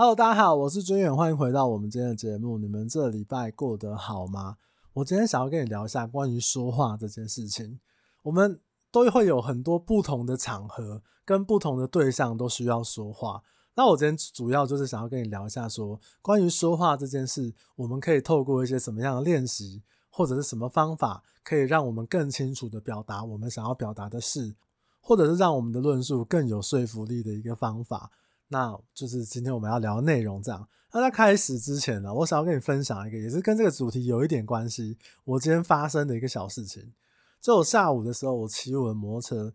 Hello，大家好，我是军远，欢迎回到我们今天的节目。你们这礼拜过得好吗？我今天想要跟你聊一下关于说话这件事情。我们都会有很多不同的场合，跟不同的对象都需要说话。那我今天主要就是想要跟你聊一下说，说关于说话这件事，我们可以透过一些什么样的练习，或者是什么方法，可以让我们更清楚的表达我们想要表达的事，或者是让我们的论述更有说服力的一个方法。那就是今天我们要聊的内容。这样，那在开始之前呢，我想要跟你分享一个，也是跟这个主题有一点关系。我今天发生的一个小事情，就我下午的时候，我骑我的摩托车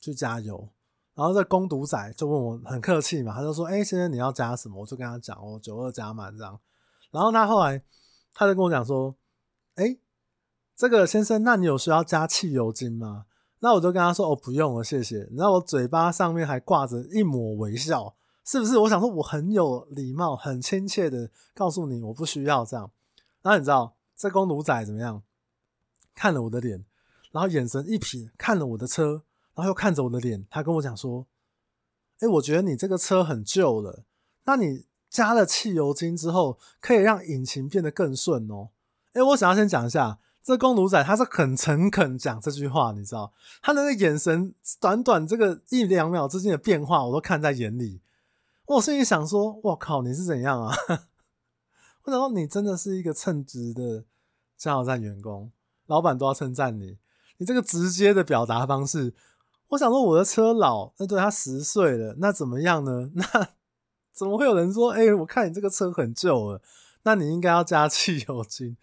去加油，然后这工读仔就问我很客气嘛，他就说：“哎，先生你要加什么？”我就跟他讲：“我九二加满这样。”然后他后来他就跟我讲说：“哎，这个先生，那你有需要加汽油精吗？”那我就跟他说：“哦，不用了，谢谢。”然后我嘴巴上面还挂着一抹微笑。是不是？我想说，我很有礼貌、很亲切的告诉你，我不需要这样。然后你知道，这工读仔怎么样？看了我的脸，然后眼神一瞥，看了我的车，然后又看着我的脸，他跟我讲说：“哎，我觉得你这个车很旧了，那你加了汽油精之后，可以让引擎变得更顺哦。”哎，我想要先讲一下，这工读仔他是很诚恳讲这句话，你知道，他那个眼神，短短这个一两秒之间的变化，我都看在眼里。我心里想说：“我靠，你是怎样啊？” 我想说，你真的是一个称职的加油站员工，老板都要称赞你。你这个直接的表达方式，我想说，我的车老，那对他十岁了，那怎么样呢？那怎么会有人说：“哎，我看你这个车很旧了，那你应该要加汽油精。”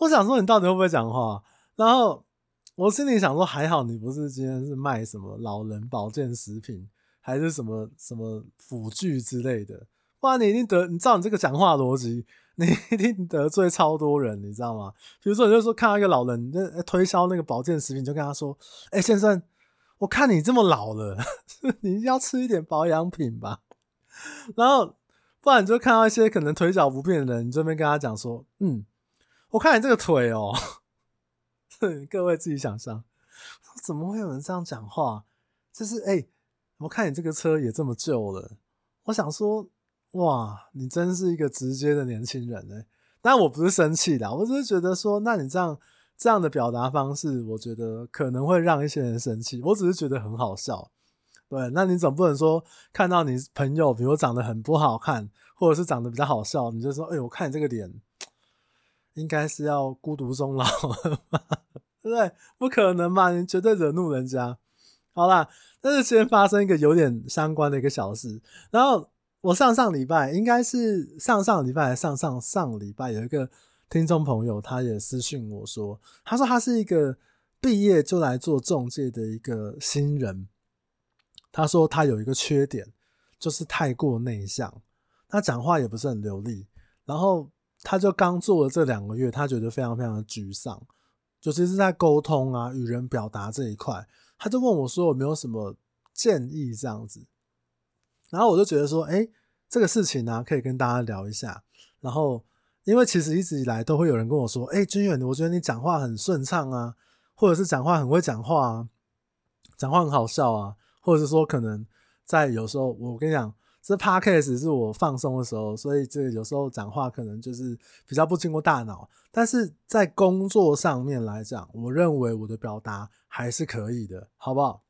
我想说，你到底会不会讲话？然后我心里想说：“还好你不是今天是卖什么老人保健食品。”还是什么什么辅具之类的，不然你一定得，你知道你这个讲话逻辑，你一定得罪超多人，你知道吗？比如说，你就说看到一个老人在推销那个保健食品，就跟他说：“哎，先生，我看你这么老了，你要吃一点保养品吧。”然后，不然你就看到一些可能腿脚不便的人，你这边跟他讲说：“嗯，我看你这个腿哦。”哼各位自己想象，怎么会有人这样讲话？就是哎。我看你这个车也这么旧了，我想说，哇，你真是一个直接的年轻人欸。但我不是生气的，我只是觉得说，那你这样这样的表达方式，我觉得可能会让一些人生气。我只是觉得很好笑，对。那你总不能说看到你朋友，比如长得很不好看，或者是长得比较好笑，你就说，哎，我看你这个脸，应该是要孤独终老了，对不对？不可能嘛，你绝对惹怒人家。好啦。但是先发生一个有点相关的一个小事，然后我上上礼拜应该是上上礼拜还上上上礼拜有一个听众朋友，他也私讯我说，他说他是一个毕业就来做中介的一个新人，他说他有一个缺点，就是太过内向，他讲话也不是很流利，然后他就刚做了这两个月，他觉得非常非常的沮丧，尤其是在沟通啊与人表达这一块。他就问我说：“有没有什么建议？”这样子，然后我就觉得说：“哎，这个事情呢，可以跟大家聊一下。”然后，因为其实一直以来都会有人跟我说：“哎，君远，我觉得你讲话很顺畅啊，或者是讲话很会讲话啊，讲话很好笑啊，或者是说可能在有时候，我跟你讲。”这 podcast 是我放松的时候，所以这有时候讲话可能就是比较不经过大脑。但是在工作上面来讲，我认为我的表达还是可以的，好不好？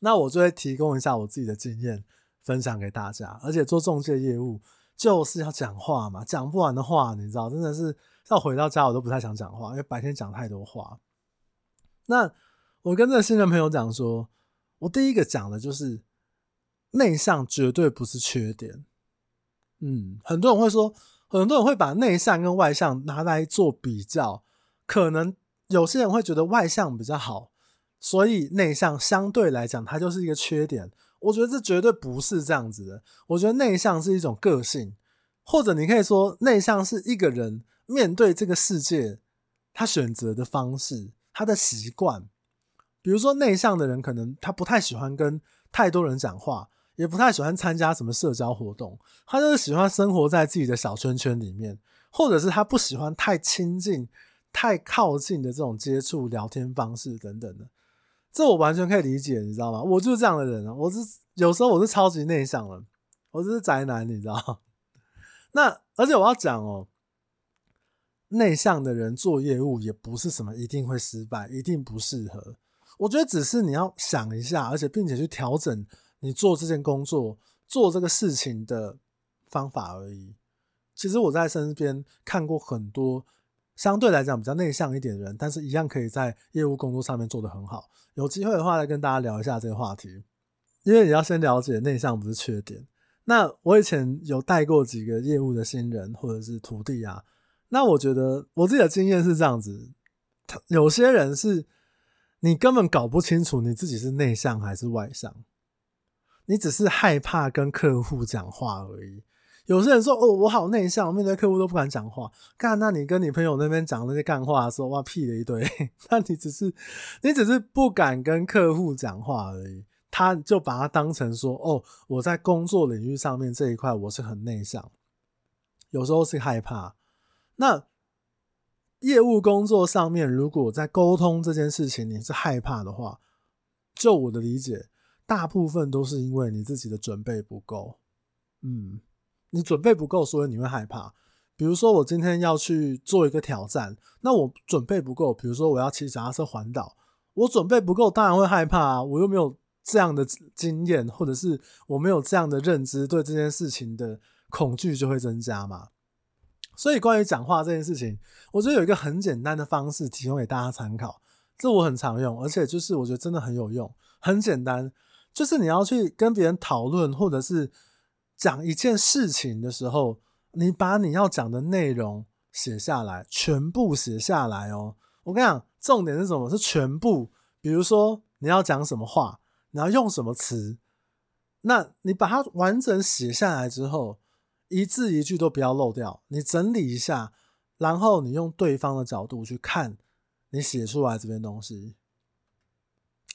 那我就会提供一下我自己的经验分享给大家。而且做中介业务就是要讲话嘛，讲不完的话，你知道，真的是要回到家我都不太想讲话，因为白天讲太多话。那我跟这个新人朋友讲说，我第一个讲的就是。内向绝对不是缺点，嗯，很多人会说，很多人会把内向跟外向拿来做比较，可能有些人会觉得外向比较好，所以内向相对来讲它就是一个缺点。我觉得这绝对不是这样子的，我觉得内向是一种个性，或者你可以说内向是一个人面对这个世界他选择的方式，他的习惯。比如说内向的人可能他不太喜欢跟太多人讲话。也不太喜欢参加什么社交活动，他就是喜欢生活在自己的小圈圈里面，或者是他不喜欢太亲近、太靠近的这种接触、聊天方式等等的。这我完全可以理解，你知道吗？我就是这样的人啊，我是有时候我是超级内向的，我就是宅男，你知道？那而且我要讲哦，内向的人做业务也不是什么一定会失败，一定不适合。我觉得只是你要想一下，而且并且去调整你做这件工作、做这个事情的方法而已。其实我在身边看过很多相对来讲比较内向一点的人，但是一样可以在业务工作上面做得很好。有机会的话，再跟大家聊一下这个话题。因为你要先了解内向不是缺点。那我以前有带过几个业务的新人或者是徒弟啊，那我觉得我自己的经验是这样子：有些人是你根本搞不清楚你自己是内向还是外向，你只是害怕跟客户讲话而已。有些人说：“哦，我好内向，面对客户都不敢讲话。”干，那你跟你朋友那边讲那些干话的时候，哇，屁了一堆。那你只是你只是不敢跟客户讲话而已。他就把它当成说，哦，我在工作领域上面这一块我是很内向，有时候是害怕。那业务工作上面，如果在沟通这件事情你是害怕的话，就我的理解，大部分都是因为你自己的准备不够。嗯，你准备不够，所以你会害怕。比如说，我今天要去做一个挑战，那我准备不够。比如说，我要骑脚踏车环岛，我准备不够，当然会害怕啊，我又没有。这样的经验，或者是我没有这样的认知，对这件事情的恐惧就会增加嘛。所以关于讲话这件事情，我觉得有一个很简单的方式提供给大家参考，这我很常用，而且就是我觉得真的很有用，很简单，就是你要去跟别人讨论，或者是讲一件事情的时候，你把你要讲的内容写下来，全部写下来哦。我跟你讲，重点是什么？是全部。比如说你要讲什么话。你要用什么词？那你把它完整写下来之后，一字一句都不要漏掉。你整理一下，然后你用对方的角度去看你写出来这边东西，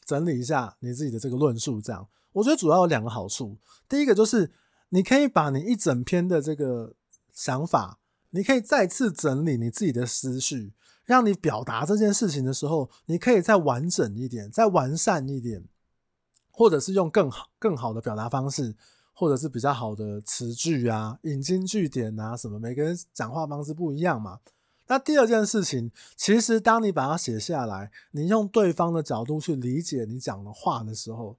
整理一下你自己的这个论述。这样，我觉得主要有两个好处。第一个就是你可以把你一整篇的这个想法，你可以再次整理你自己的思绪，让你表达这件事情的时候，你可以再完整一点，再完善一点。或者是用更好、更好的表达方式，或者是比较好的词句啊、引经据典啊什么，每个人讲话方式不一样嘛。那第二件事情，其实当你把它写下来，你用对方的角度去理解你讲的话的时候，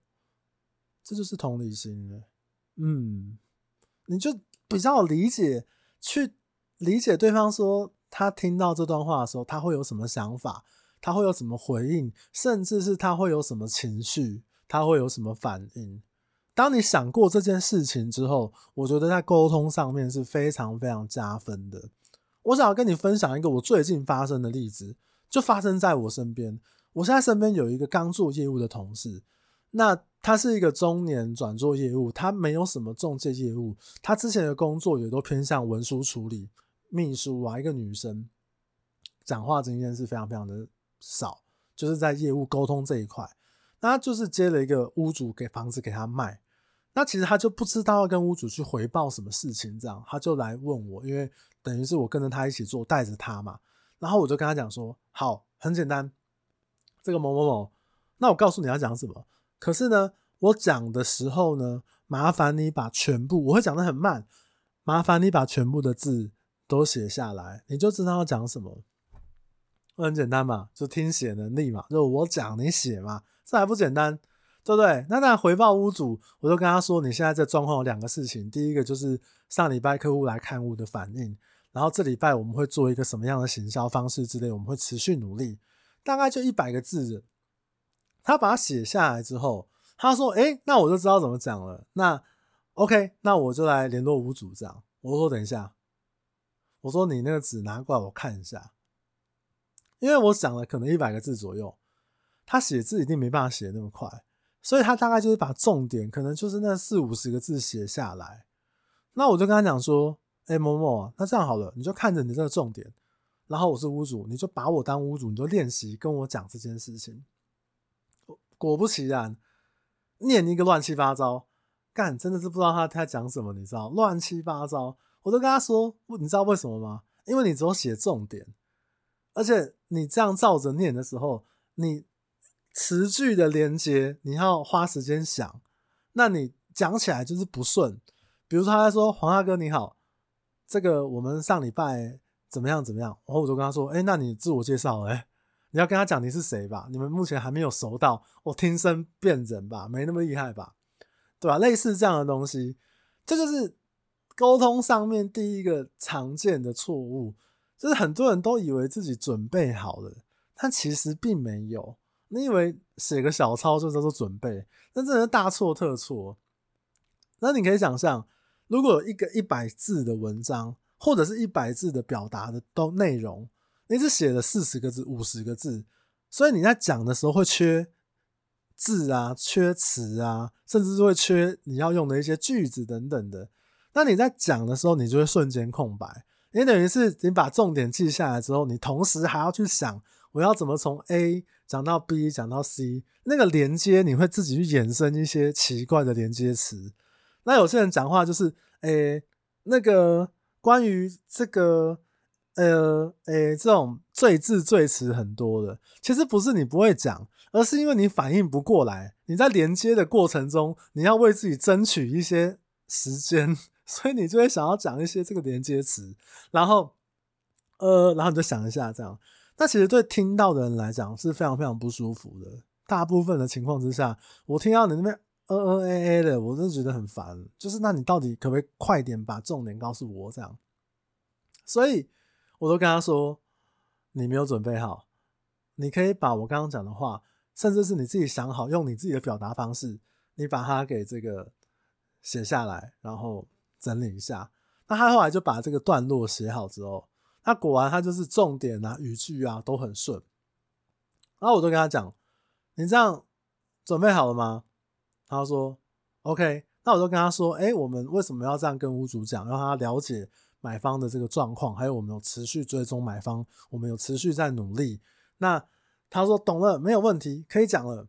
这就是同理心了。嗯，你就比较理解，去理解对方说他听到这段话的时候，他会有什么想法，他会有什么回应，甚至是他会有什么情绪。他会有什么反应？当你想过这件事情之后，我觉得在沟通上面是非常非常加分的。我想要跟你分享一个我最近发生的例子，就发生在我身边。我现在身边有一个刚做业务的同事，那他是一个中年转做业务，他没有什么中介业务，他之前的工作也都偏向文书处理、秘书啊。一个女生，讲话经验是非常非常的少，就是在业务沟通这一块。那他就是接了一个屋主给房子给他卖，那其实他就不知道要跟屋主去回报什么事情，这样他就来问我，因为等于是我跟着他一起做，带着他嘛。然后我就跟他讲说，好，很简单，这个某某某，那我告诉你要讲什么。可是呢，我讲的时候呢，麻烦你把全部，我会讲得很慢，麻烦你把全部的字都写下来，你就知道要讲什么。很简单嘛，就听写能力嘛，就我讲你写嘛。这还不简单，对不对？那那回报屋主，我就跟他说，你现在这状况有两个事情，第一个就是上礼拜客户来看屋的反应，然后这礼拜我们会做一个什么样的行销方式之类，我们会持续努力，大概就一百个字。他把它写下来之后，他说：“诶，那我就知道怎么讲了。那 OK，那我就来联络屋主这样。”我说：“等一下，我说你那个纸拿过来我看一下，因为我讲了可能一百个字左右。”他写字一定没办法写那么快，所以他大概就是把重点，可能就是那四五十个字写下来。那我就跟他讲说：“哎，某某，那这样好了，你就看着你这个重点，然后我是屋主，你就把我当屋主，你就练习跟我讲这件事情。”果不其然，念一个乱七八糟，干真的是不知道他在讲什么，你知道？乱七八糟，我都跟他说：“你知道为什么吗？因为你只有写重点，而且你这样照着念的时候，你。”词句的连接，你要花时间想，那你讲起来就是不顺。比如说他在说黄大哥你好，这个我们上礼拜怎么样怎么样，然后我就跟他说，哎，那你自我介绍，哎，你要跟他讲你是谁吧？你们目前还没有熟到我听声辨人吧？没那么厉害吧？对吧？类似这样的东西，这就是沟通上面第一个常见的错误，就是很多人都以为自己准备好了，但其实并没有。你以为写个小抄就叫做准备，那真的是大错特错。那你可以想象，如果一个一百字的文章，或者是一百字的表达的都内容，你只写了四十个字、五十个字，所以你在讲的时候会缺字啊、缺词啊，甚至是会缺你要用的一些句子等等的。那你在讲的时候，你就会瞬间空白。你等于是你把重点记下来之后，你同时还要去想。我要怎么从 A 讲到 B 讲到 C？那个连接你会自己去衍生一些奇怪的连接词。那有些人讲话就是，诶、那个关于这个，呃，诶、欸，这种赘字赘词很多的，其实不是你不会讲，而是因为你反应不过来。你在连接的过程中，你要为自己争取一些时间，所以你就会想要讲一些这个连接词，然后，呃，然后你就想一下这样。那其实对听到的人来讲是非常非常不舒服的。大部分的情况之下，我听到你那边嗯嗯 A A 的，我真的觉得很烦。就是那你到底可不可以快点把重点告诉我？这样，所以我都跟他说，你没有准备好。你可以把我刚刚讲的话，甚至是你自己想好，用你自己的表达方式，你把它给这个写下来，然后整理一下。那他后来就把这个段落写好之后。他果然，他就是重点啊，语句啊都很顺。然后我就跟他讲：“你这样准备好了吗？”他说：“OK。”那我就跟他说：“哎，我们为什么要这样跟屋主讲？让他了解买方的这个状况，还有我们有持续追踪买方，我们有持续在努力。”那他说：“懂了，没有问题，可以讲了。”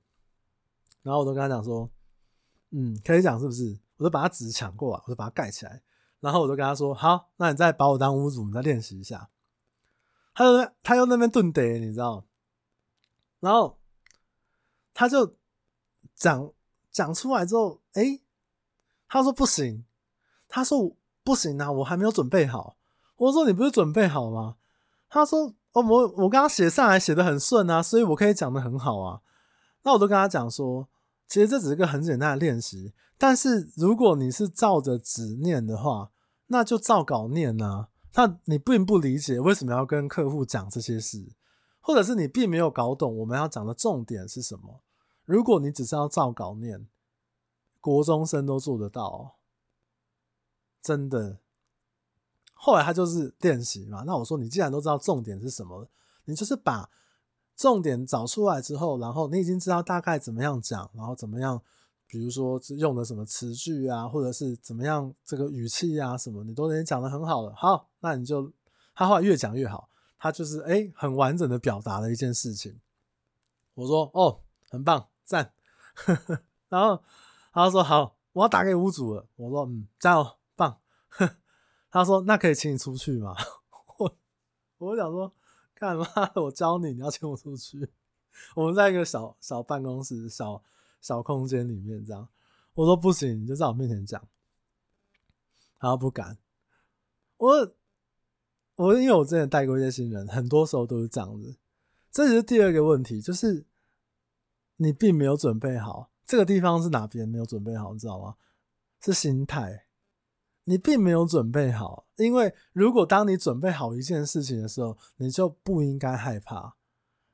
然后我就跟他讲说：“嗯，可以讲是不是？”我就把他纸抢过来，我就把它盖起来。然后我就跟他说：“好，那你再把我当屋主，我们再练习一下。”他就他又那边顿得，你知道？然后他就讲讲出来之后，哎，他说不行，他说不行啊，我还没有准备好。我说你不是准备好吗？他说哦，我我刚刚写上来写的很顺啊，所以我可以讲的很好啊。那我都跟他讲说，其实这只是个很简单的练习。但是如果你是照着纸念的话，那就照稿念啊。那你并不理解为什么要跟客户讲这些事，或者是你并没有搞懂我们要讲的重点是什么。如果你只是要照稿念，国中生都做得到，真的。后来他就是练习嘛。那我说，你既然都知道重点是什么，你就是把重点找出来之后，然后你已经知道大概怎么样讲，然后怎么样。比如说用的什么词句啊，或者是怎么样这个语气啊什么，你都已经讲的很好了。好，那你就他后来越讲越好，他就是哎、很完整的表达了一件事情。我说哦，很棒，赞。然后他说好，我要打给屋主了。我说嗯，加油，棒。他说那可以请你出去吗？我我想说干嘛？我教你，你要请我出去？我们在一个小小办公室小。小空间里面这样，我说不行，你就在我面前讲。他不敢。我我因为我之前带过一些新人，很多时候都是这样子。这就是第二个问题，就是你并没有准备好。这个地方是哪边没有准备好，你知道吗？是心态。你并没有准备好，因为如果当你准备好一件事情的时候，你就不应该害怕。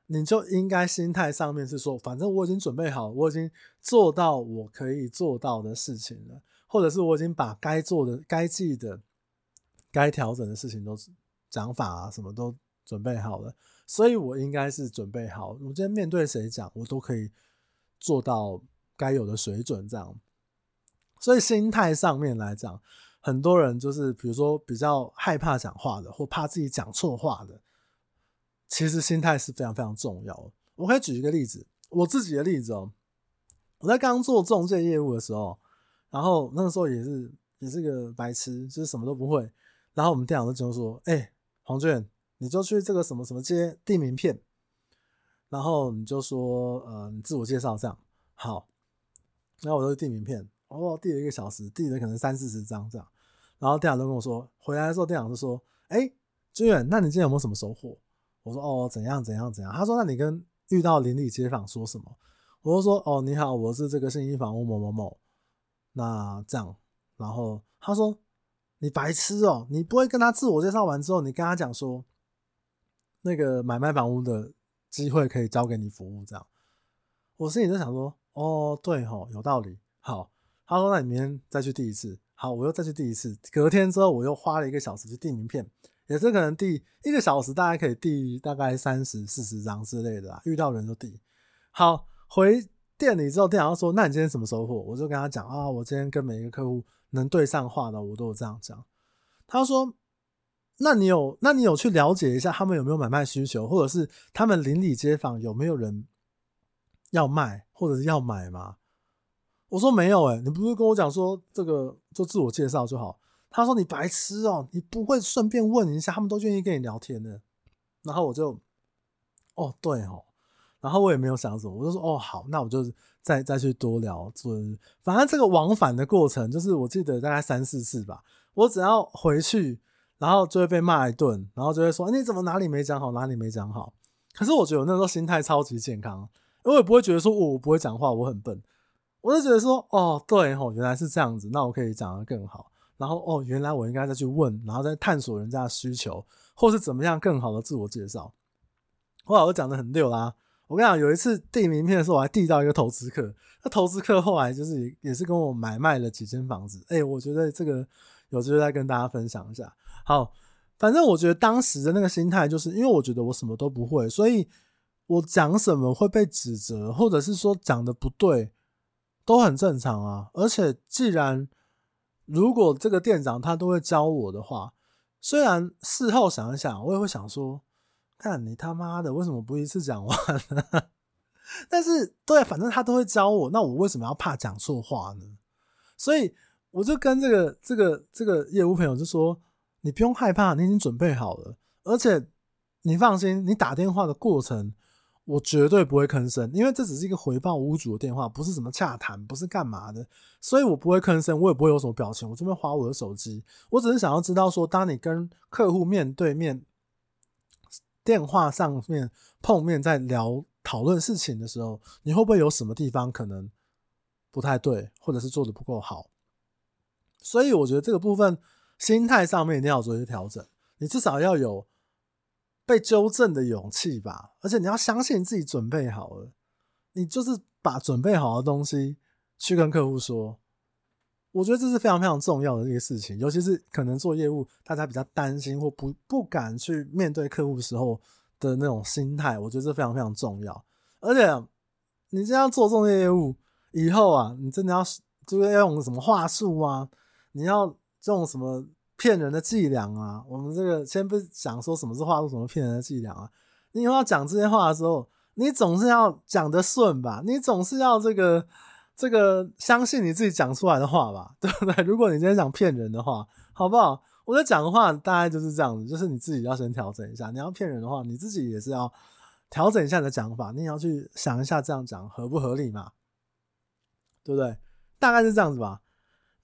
你就应该心态上面是说，反正我已经准备好，我已经做到我可以做到的事情了，或者是我已经把该做的、该记的、该调整的事情都讲法啊，什么都准备好了，所以我应该是准备好，我今天面对谁讲，我都可以做到该有的水准，这样。所以心态上面来讲，很多人就是比如说比较害怕讲话的，或怕自己讲错话的。其实心态是非常非常重要的。我可以举一个例子，我自己的例子哦。我在刚做中介业务的时候，然后那个时候也是也是个白痴，就是什么都不会。然后我们店长就说：“哎，黄俊，你就去这个什么什么街递名片，然后你就说呃，你自我介绍这样好。”然后我就递名片，哦，递了一个小时，递了可能三四十张这样。然后店长都跟我说，回来的时候店长就说：“哎、欸，军远，那你今天有没有什么收获？”我说：“哦，怎样怎样怎样。”他说：“那你跟遇到邻里街坊说什么？”我就说：“哦，你好，我是这个信义房屋某某某。”那这样，然后他说：“你白痴哦，你不会跟他自我介绍完之后，你跟他讲说，那个买卖房屋的机会可以交给你服务这样。”我心里就想说：“哦，对吼，有道理。”好，他说：“那你明天再去第一次。”好，我又再去递一次。隔天之后，我又花了一个小时去递名片，也是可能递一个小时，大概可以递大概三十、四十张之类的啦。遇到人就递。好，回店里之后，店长说：“那你今天什么收获？”我就跟他讲啊，我今天跟每一个客户能对上话的，我都有这样讲。他说：“那你有，那你有去了解一下他们有没有买卖需求，或者是他们邻里街坊有没有人要卖或者是要买吗？”我说没有诶、你不是跟我讲说这个就自我介绍就好？他说你白痴哦，你不会顺便问一下，他们都愿意跟你聊天的。然后我就，哦对哦，然后我也没有想什么，我就说哦好，那我就再再去多聊。就是反正这个往返的过程，就是我记得大概三四次吧。我只要回去，然后就会被骂一顿，然后就会说你怎么哪里没讲好，哪里没讲好。可是我觉得我那时候心态超级健康，因为我也不会觉得说我不会讲话，我很笨。我就觉得说，哦，对吼，原来是这样子，那我可以讲得更好。然后，哦，原来我应该再去问，然后再探索人家的需求，或是怎么样更好的自我介绍。后来我讲得很溜啦。我跟你讲，有一次递名片的时候，我还递到一个投资客。那投资客后来就是也是跟我买卖了几间房子。哎，我觉得这个有机会再跟大家分享一下。好，反正我觉得当时的那个心态，就是因为我觉得我什么都不会，所以我讲什么会被指责，或者是说讲的不对。都很正常啊，而且既然如果这个店长他都会教我的话，虽然事后想一想，我也会想说，看你他妈的为什么不一次讲完呢？但是对，反正他都会教我，那我为什么要怕讲错话呢？所以我就跟这个这个这个业务朋友就说，你不用害怕，你已经准备好了，而且你放心，你打电话的过程。我绝对不会吭声，因为这只是一个回报屋主的电话，不是什么洽谈，不是干嘛的，所以我不会吭声，我也不会有什么表情，我这边滑我的手机，我只是想要知道说，当你跟客户面对面电话上面碰面，在聊讨论事情的时候，你会不会有什么地方可能不太对，或者是做的不够好？所以我觉得这个部分心态上面一定要做一些调整，你至少要有。被纠正的勇气吧，而且你要相信自己准备好了，你就是把准备好的东西去跟客户说。我觉得这是非常非常重要的一个事情，尤其是可能做业务，大家比较担心或不不敢去面对客户时候的那种心态，我觉得这非常非常重要。而且你这样做这种业务以后啊，你真的要就是要用什么话术啊？你要用什么？骗人的伎俩啊！我们这个先不讲说什么是话术，什么骗人的伎俩啊！你以后要讲这些话的时候，你总是要讲得顺吧？你总是要这个这个相信你自己讲出来的话吧？对不对？如果你今天讲骗人的话，好不好？我在讲的话大概就是这样子，就是你自己要先调整一下。你要骗人的话，你自己也是要调整一下你的讲法，你也要去想一下这样讲合不合理嘛？对不对？大概是这样子吧。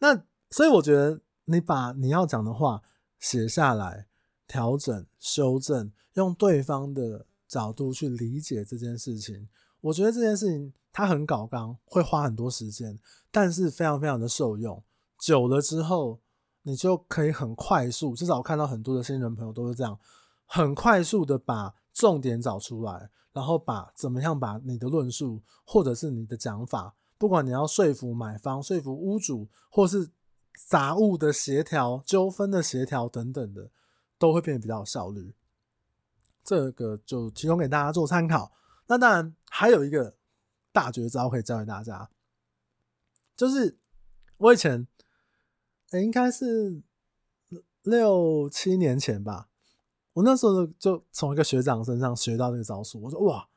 那所以我觉得。你把你要讲的话写下来，调整、修正，用对方的角度去理解这件事情。我觉得这件事情它很搞刚，会花很多时间，但是非常非常的受用。久了之后，你就可以很快速，至少我看到很多的新人朋友都是这样，很快速的把重点找出来，然后把怎么样把你的论述或者是你的讲法，不管你要说服买方、说服屋主，或是。杂物的协调、纠纷的协调等等的，都会变得比较有效率。这个就提供给大家做参考。那当然还有一个大绝招可以教给大家，就是我以前，欸、应该是六七年前吧，我那时候就从一个学长身上学到这个招数。我说哇，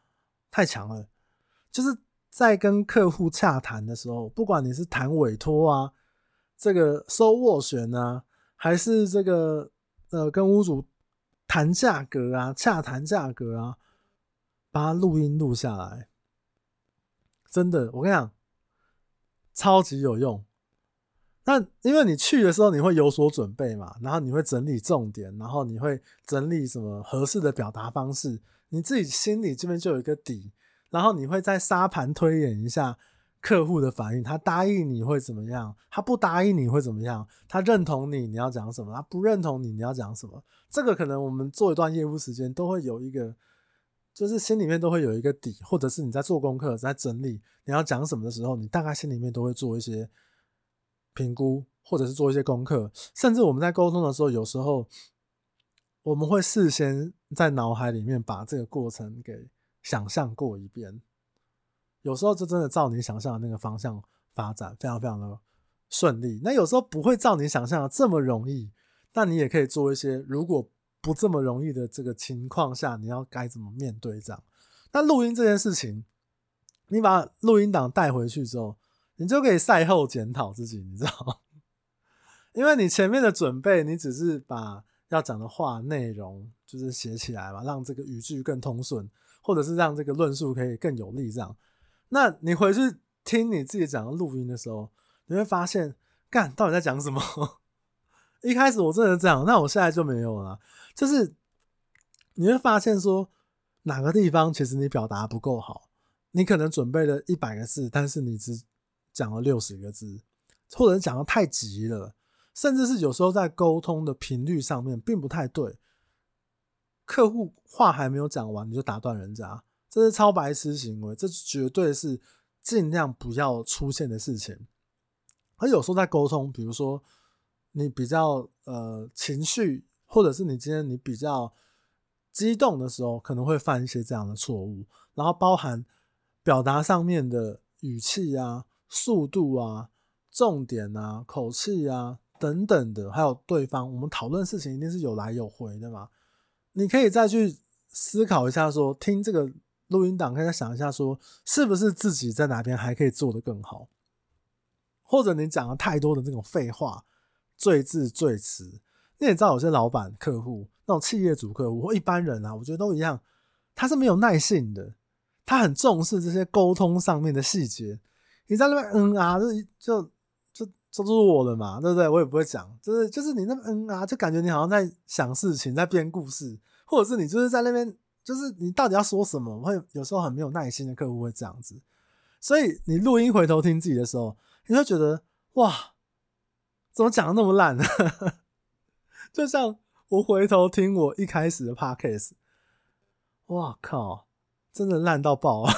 太强了！就是在跟客户洽谈的时候，不管你是谈委托啊。这个收斡旋啊，还是这个呃跟屋主谈价格啊，洽谈价格啊，把它录音录下来，真的，我跟你讲，超级有用。那因为你去的时候你会有所准备嘛，然后你会整理重点，然后你会整理什么合适的表达方式，你自己心里这边就有一个底，然后你会再沙盘推演一下客户的反应，他答应你会怎么样，他不答应你会怎么样，他认同你你要讲什么，他不认同你你要讲什么，这个可能我们做一段业务时间都会有一个，就是心里面都会有一个底，或者是你在做功课在整理你要讲什么的时候，你大概心里面都会做一些。评估，或者是做一些功课，甚至我们在沟通的时候，有时候我们会事先在脑海里面把这个过程给想象过一遍。有时候就真的照你想象的那个方向发展，非常非常的顺利。那有时候不会照你想象的这么容易，但你也可以做一些，如果不这么容易的这个情况下，你要该怎么面对这样。那录音这件事情，你把录音档带回去之后。你就可以赛后检讨自己，你知道吗？因为你前面的准备，你只是把要讲的话内容就是写起来嘛，让这个语句更通顺，或者是让这个论述可以更有力。这样，那你回去听你自己讲录音的时候，你会发现，干，到底在讲什么？一开始我真的这样，那我现在就没有了。就是你会发现说，哪个地方其实你表达不够好，你可能准备了一百个字，但是你只讲了六十个字，或者讲的太急了，甚至是有时候在沟通的频率上面并不太对。客户话还没有讲完，你就打断人家，这是超白痴行为，这绝对是尽量不要出现的事情。而有时候在沟通，比如说你比较呃情绪，或者是你今天你比较激动的时候，可能会犯一些这样的错误，然后包含表达上面的语气啊。速度啊，重点啊，口气啊，等等的，还有对方，我们讨论事情一定是有来有回的嘛。你可以再去思考一下说，说听这个录音档，可以再想一下说，是不是自己在哪边还可以做得更好，或者你讲了太多的那种废话，赘字赘词。你也知道，有些老板、客户，那种企业主客户或一般人啊，我觉得都一样，他是没有耐性的，他很重视这些沟通上面的细节。你在那边嗯啊，就就就就就是我的嘛，对不对？我也不会讲，就是就是你那边嗯啊，就感觉你好像在想事情，在编故事，或者是你就是在那边，就是你到底要说什么？会有时候很没有耐心的客户会这样子，所以你录音回头听自己的时候，你会觉得哇，怎么讲的那么烂呢？就像我回头听我一开始的 podcast，哇靠，真的烂到爆啊！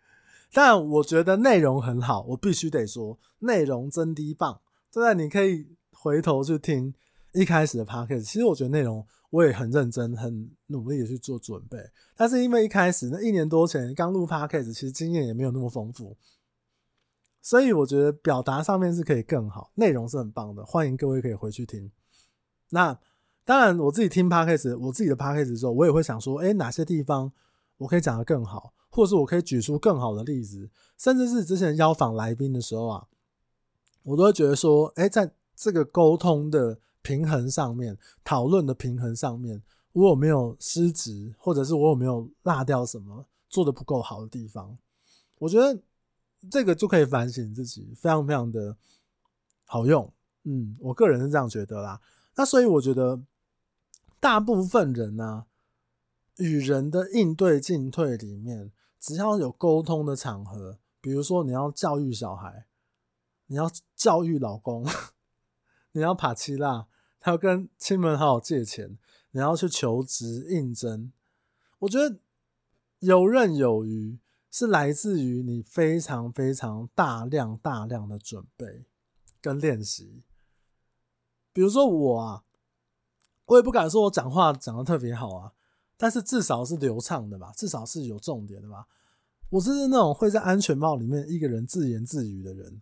但我觉得内容很好，我必须得说，内容真的棒。对啊，你可以回头去听一开始的 podcast，其实我觉得内容我也很认真、很努力的去做准备。但是因为一开始那一年多前刚录 podcast，其实经验也没有那么丰富，所以我觉得表达上面是可以更好，内容是很棒的。欢迎各位可以回去听。那当然，我自己听 podcast，我自己的 podcast 的时候，我也会想说，哎，哪些地方我可以讲得更好。或者是我可以举出更好的例子，甚至是之前邀访来宾的时候啊，我都会觉得说，哎，在这个沟通的平衡上面，讨论的平衡上面，我有没有失职，或者是我有没有落掉什么做得不够好的地方？我觉得这个就可以反省自己，非常非常的好用。嗯，我个人是这样觉得啦。那所以我觉得大部分人呢，与人的应对进退里面。只要有沟通的场合，比如说你要教育小孩，你要教育老公，你要爬七辣，还要跟亲朋好友借钱，你要去求职应征，我觉得游刃有余是来自于你非常非常大量大量的准备跟练习。比如说我啊，我也不敢说我讲话讲的特别好啊。但是至少是流畅的吧，至少是有重点的吧。我是那种会在安全帽里面一个人自言自语的人，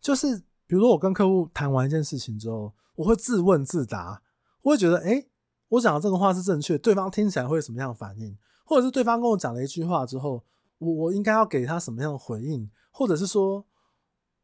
就是比如说我跟客户谈完一件事情之后，我会自问自答，我会觉得，哎、我讲的这个话是正确，对方听起来会有什么样的反应，或者是对方跟我讲了一句话之后，我我应该要给他什么样的回应，或者是说，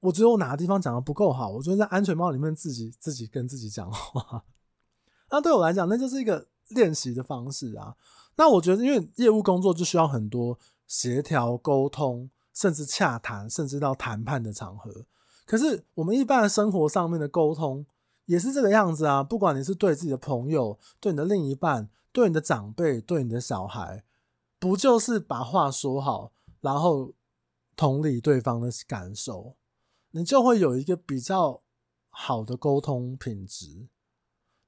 我觉得我哪个地方讲的不够好，我觉得在安全帽里面自己自己跟自己讲话，那对我来讲，那就是一个。练习的方式啊，那我觉得，因为业务工作就需要很多协调、沟通，甚至洽谈，甚至到谈判的场合。可是我们一般生活上面的沟通也是这个样子啊。不管你是对自己的朋友、对你的另一半、对你的长辈、对你的小孩，不就是把话说好，然后同理对方的感受，你就会有一个比较好的沟通品质。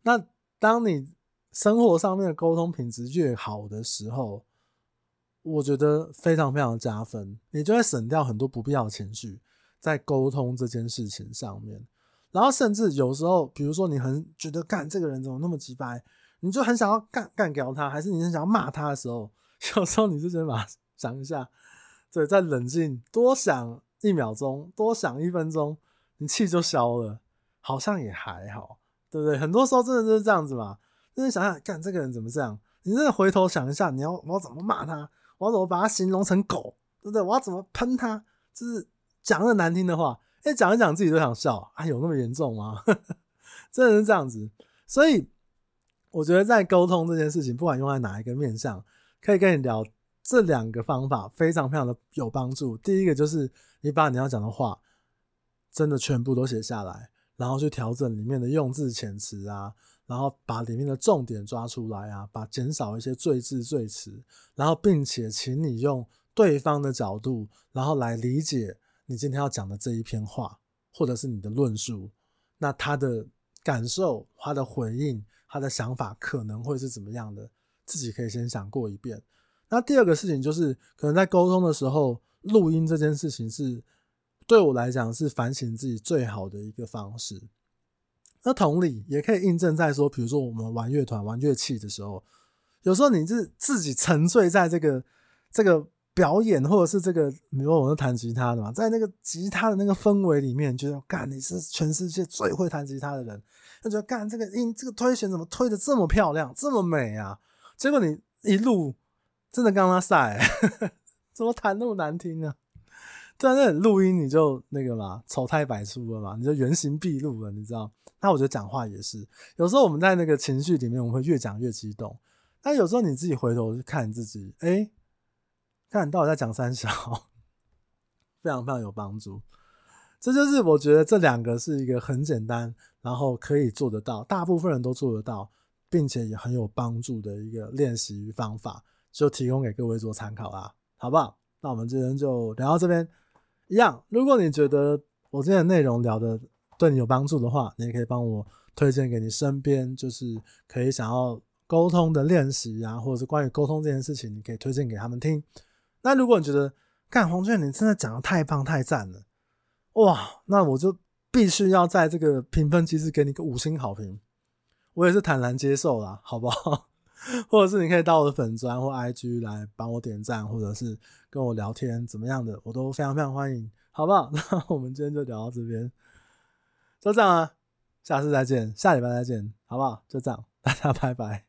那当你生活上面的沟通品质越好的时候，我觉得非常非常加分，你就会省掉很多不必要的情绪在沟通这件事情上面。然后甚至有时候，比如说你很觉得干这个人怎么那么直白，你就很想要干干掉他，还是你很想要骂他的时候，有时候你就先把想一下，对，再冷静多想一秒钟，多想一分钟，你气就消了，好像也还好，对不对？很多时候真的就是这样子嘛，就是想想干这个人怎么这样，你真的回头想一下，你要我要怎么骂他？我要怎么把他形容成狗，对不对？我要怎么喷他？就是讲个难听的话，哎，讲一讲自己都想笑啊！有那么严重吗？真的是这样子。所以我觉得在沟通这件事情，不管用在哪一个面向，可以跟你聊这两个方法，非常非常的有帮助。第一个就是你把你要讲的话，真的全部都写下来，然后去调整里面的用字遣词啊。然后把里面的重点抓出来啊，把减少一些赘字赘词，然后并且请你用对方的角度，然后来理解你今天要讲的这一篇话，或者是你的论述，那他的感受、他的回应、他的想法可能会是怎么样的，自己可以先想过一遍。那第二个事情就是，可能在沟通的时候，录音这件事情是对我来讲是反省自己最好的一个方式。那同理也可以印证在说，比如说我们玩乐团、玩乐器的时候，有时候你是自己沉醉在这个这个表演，或者是这个，比如我是弹吉他的嘛，在那个吉他的那个氛围里面，觉得干你是全世界最会弹吉他的人，就觉得干这个音这个推弦怎么推得这么漂亮，这么美啊？结果你一录，真的刚刚赛，怎么弹那么难听啊？对啊，那录音你就那个嘛，丑态百出了嘛，你就原形毕露了，你知道？那我觉得讲话也是，有时候我们在那个情绪里面，我们会越讲越激动。但有时候你自己回头去看自己，哎、看到底在讲三小，非常非常有帮助。这就是我觉得这两个是一个很简单，然后可以做得到，大部分人都做得到，并且也很有帮助的一个练习方法，就提供给各位做参考啦，好不好？那我们今天就聊到这边。一样，如果你觉得我今天的内容聊的对你有帮助的话，你也可以帮我推荐给你身边就是可以想要沟通的练习啊，或者是关于沟通这件事情，你可以推荐给他们听。那如果你觉得干黄俊，你真的讲的太棒太赞了，哇，那我就必须要在这个评分机制给你个五星好评，我也是坦然接受啦，好不好？或者是你可以到我的粉专或 IG 来帮我点赞，或者是跟我聊天，怎么样的，我都非常非常欢迎，好不好？那我们今天就聊到这边，就这样啊，下次再见，下礼拜再见，好不好？就这样，大家拜拜。